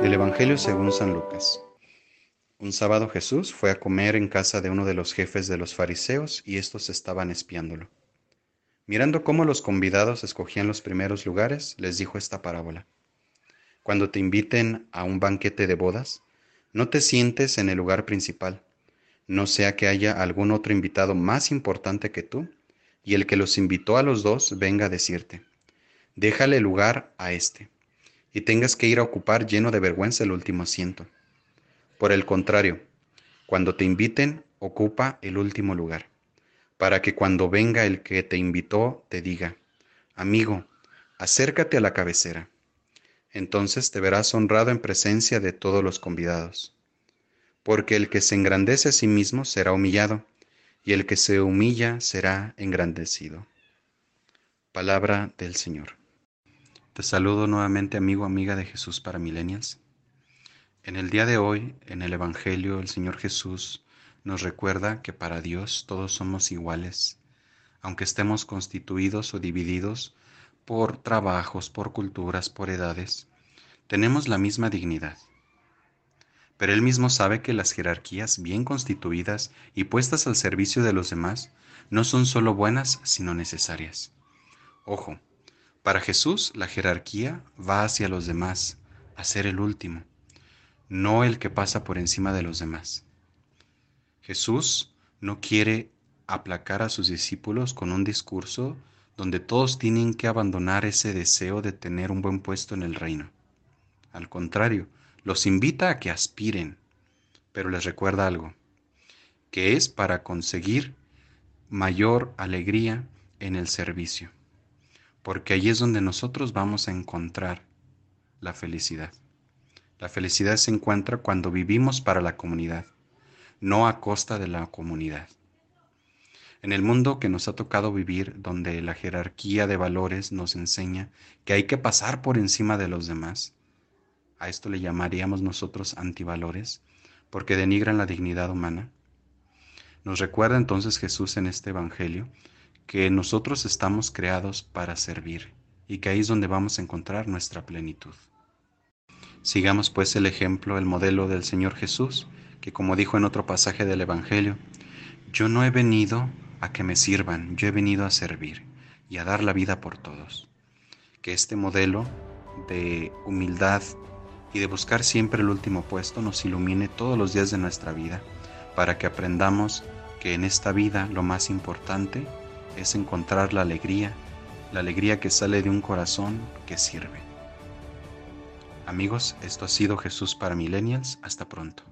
Del Evangelio según San Lucas. Un sábado Jesús fue a comer en casa de uno de los jefes de los fariseos y estos estaban espiándolo. Mirando cómo los convidados escogían los primeros lugares, les dijo esta parábola. Cuando te inviten a un banquete de bodas, no te sientes en el lugar principal, no sea que haya algún otro invitado más importante que tú, y el que los invitó a los dos venga a decirte, déjale lugar a este, y tengas que ir a ocupar lleno de vergüenza el último asiento. Por el contrario, cuando te inviten, ocupa el último lugar para que cuando venga el que te invitó te diga, amigo, acércate a la cabecera. Entonces te verás honrado en presencia de todos los convidados. Porque el que se engrandece a sí mismo será humillado, y el que se humilla será engrandecido. Palabra del Señor. Te saludo nuevamente amigo, amiga de Jesús para Milenias. En el día de hoy, en el Evangelio, el Señor Jesús nos recuerda que para Dios todos somos iguales, aunque estemos constituidos o divididos por trabajos, por culturas, por edades, tenemos la misma dignidad. Pero Él mismo sabe que las jerarquías bien constituidas y puestas al servicio de los demás no son solo buenas, sino necesarias. Ojo, para Jesús la jerarquía va hacia los demás, a ser el último, no el que pasa por encima de los demás. Jesús no quiere aplacar a sus discípulos con un discurso donde todos tienen que abandonar ese deseo de tener un buen puesto en el reino. Al contrario, los invita a que aspiren, pero les recuerda algo, que es para conseguir mayor alegría en el servicio, porque allí es donde nosotros vamos a encontrar la felicidad. La felicidad se encuentra cuando vivimos para la comunidad no a costa de la comunidad. En el mundo que nos ha tocado vivir, donde la jerarquía de valores nos enseña que hay que pasar por encima de los demás, a esto le llamaríamos nosotros antivalores, porque denigran la dignidad humana. Nos recuerda entonces Jesús en este Evangelio que nosotros estamos creados para servir y que ahí es donde vamos a encontrar nuestra plenitud. Sigamos pues el ejemplo, el modelo del Señor Jesús, que como dijo en otro pasaje del Evangelio, yo no he venido a que me sirvan, yo he venido a servir y a dar la vida por todos. Que este modelo de humildad y de buscar siempre el último puesto nos ilumine todos los días de nuestra vida, para que aprendamos que en esta vida lo más importante es encontrar la alegría, la alegría que sale de un corazón que sirve. Amigos, esto ha sido Jesús para Millennials. Hasta pronto.